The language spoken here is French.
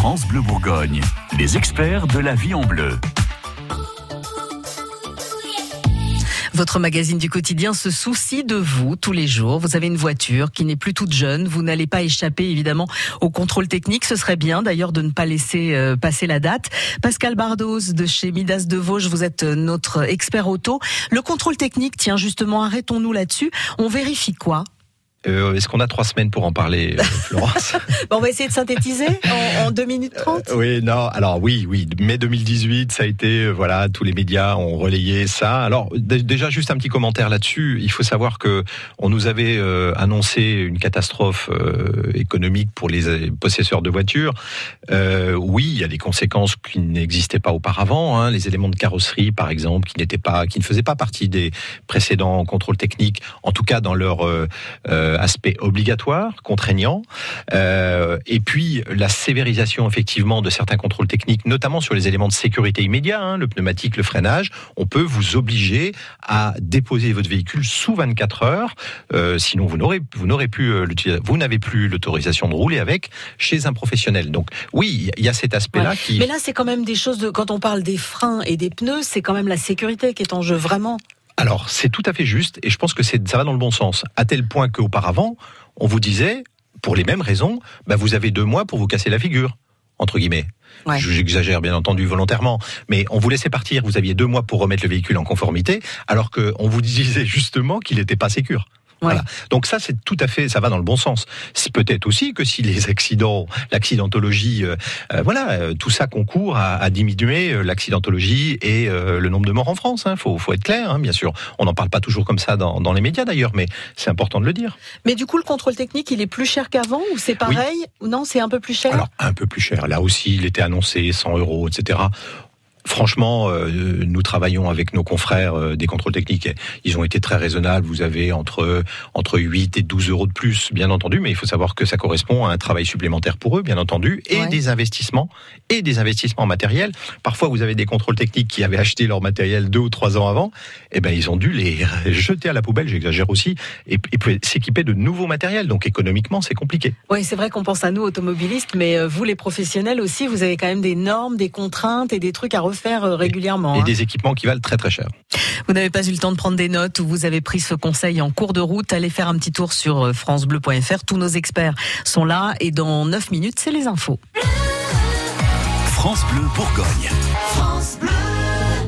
France Bleu Bourgogne, les experts de la vie en bleu. Votre magazine du quotidien se soucie de vous tous les jours. Vous avez une voiture qui n'est plus toute jeune. Vous n'allez pas échapper évidemment au contrôle technique. Ce serait bien d'ailleurs de ne pas laisser euh, passer la date. Pascal Bardos de chez Midas de Vosges, vous êtes euh, notre expert auto. Le contrôle technique, tiens justement, arrêtons-nous là-dessus. On vérifie quoi? Euh, Est-ce qu'on a trois semaines pour en parler, euh, Florence? Bon, On va essayer de synthétiser en, en 2 minutes 30. Euh, oui, non, alors oui, oui, mai 2018, ça a été, voilà, tous les médias ont relayé ça. Alors déjà, juste un petit commentaire là-dessus. Il faut savoir que on nous avait annoncé une catastrophe économique pour les possesseurs de voitures. oui, il y a des conséquences qui n'existaient pas auparavant. Hein, les éléments de carrosserie, par exemple, qui n'étaient pas, qui ne faisaient pas partie des précédents contrôles techniques, en tout cas dans leur aspect obligatoire, contraignant, euh, et puis la sévérisation effectivement de certains contrôles techniques, notamment sur les éléments de sécurité immédiat, hein, le pneumatique, le freinage. On peut vous obliger à déposer votre véhicule sous 24 heures, euh, sinon vous n'aurez vous n'aurez plus vous n'avez plus l'autorisation de rouler avec chez un professionnel. Donc oui, il y a cet aspect-là qui. Mais là, c'est quand même des choses de quand on parle des freins et des pneus, c'est quand même la sécurité qui est en jeu vraiment. Alors, c'est tout à fait juste, et je pense que ça va dans le bon sens, à tel point qu'auparavant, on vous disait, pour les mêmes raisons, bah, vous avez deux mois pour vous casser la figure, entre guillemets. J'exagère bien entendu volontairement, mais on vous laissait partir, vous aviez deux mois pour remettre le véhicule en conformité, alors qu'on vous disait justement qu'il n'était pas sécure. Voilà. Donc ça, c'est tout à fait, ça va dans le bon sens. C'est peut-être aussi que si les accidents, l'accidentologie, euh, euh, voilà, euh, tout ça concourt à, à diminuer l'accidentologie et le nombre de morts en France. Hein. Faut, faut être clair, hein, bien sûr. On n'en parle pas toujours comme ça dans, dans les médias d'ailleurs, mais c'est important de le dire. Mais du coup, le contrôle technique, il est plus cher qu'avant ou c'est pareil? Ou non, c'est un peu plus cher? Alors un peu plus cher. Là aussi, il était annoncé 100 euros, etc. Franchement, euh, nous travaillons avec nos confrères euh, des contrôles techniques. Ils ont été très raisonnables. Vous avez entre entre 8 et 12 euros de plus, bien entendu, mais il faut savoir que ça correspond à un travail supplémentaire pour eux, bien entendu, et des investissements et des investissements matériels. Parfois, vous avez des contrôles techniques qui avaient acheté leur matériel deux ou trois ans avant. Eh ben, ils ont dû les jeter à la poubelle. J'exagère aussi, et, et s'équiper de nouveaux matériels. Donc, économiquement, c'est compliqué. Oui, c'est vrai qu'on pense à nous automobilistes, mais euh, vous, les professionnels aussi, vous avez quand même des normes, des contraintes et des trucs à faire euh, régulièrement. Et, hein. des équipements qui valent très très cher. Vous n'avez pas eu le temps de prendre des notes ou vous avez pris ce conseil en cours de route, allez faire un petit tour sur euh, francebleu.fr. Tous nos experts sont là et dans 9 minutes, c'est les infos. France Bleu Bourgogne.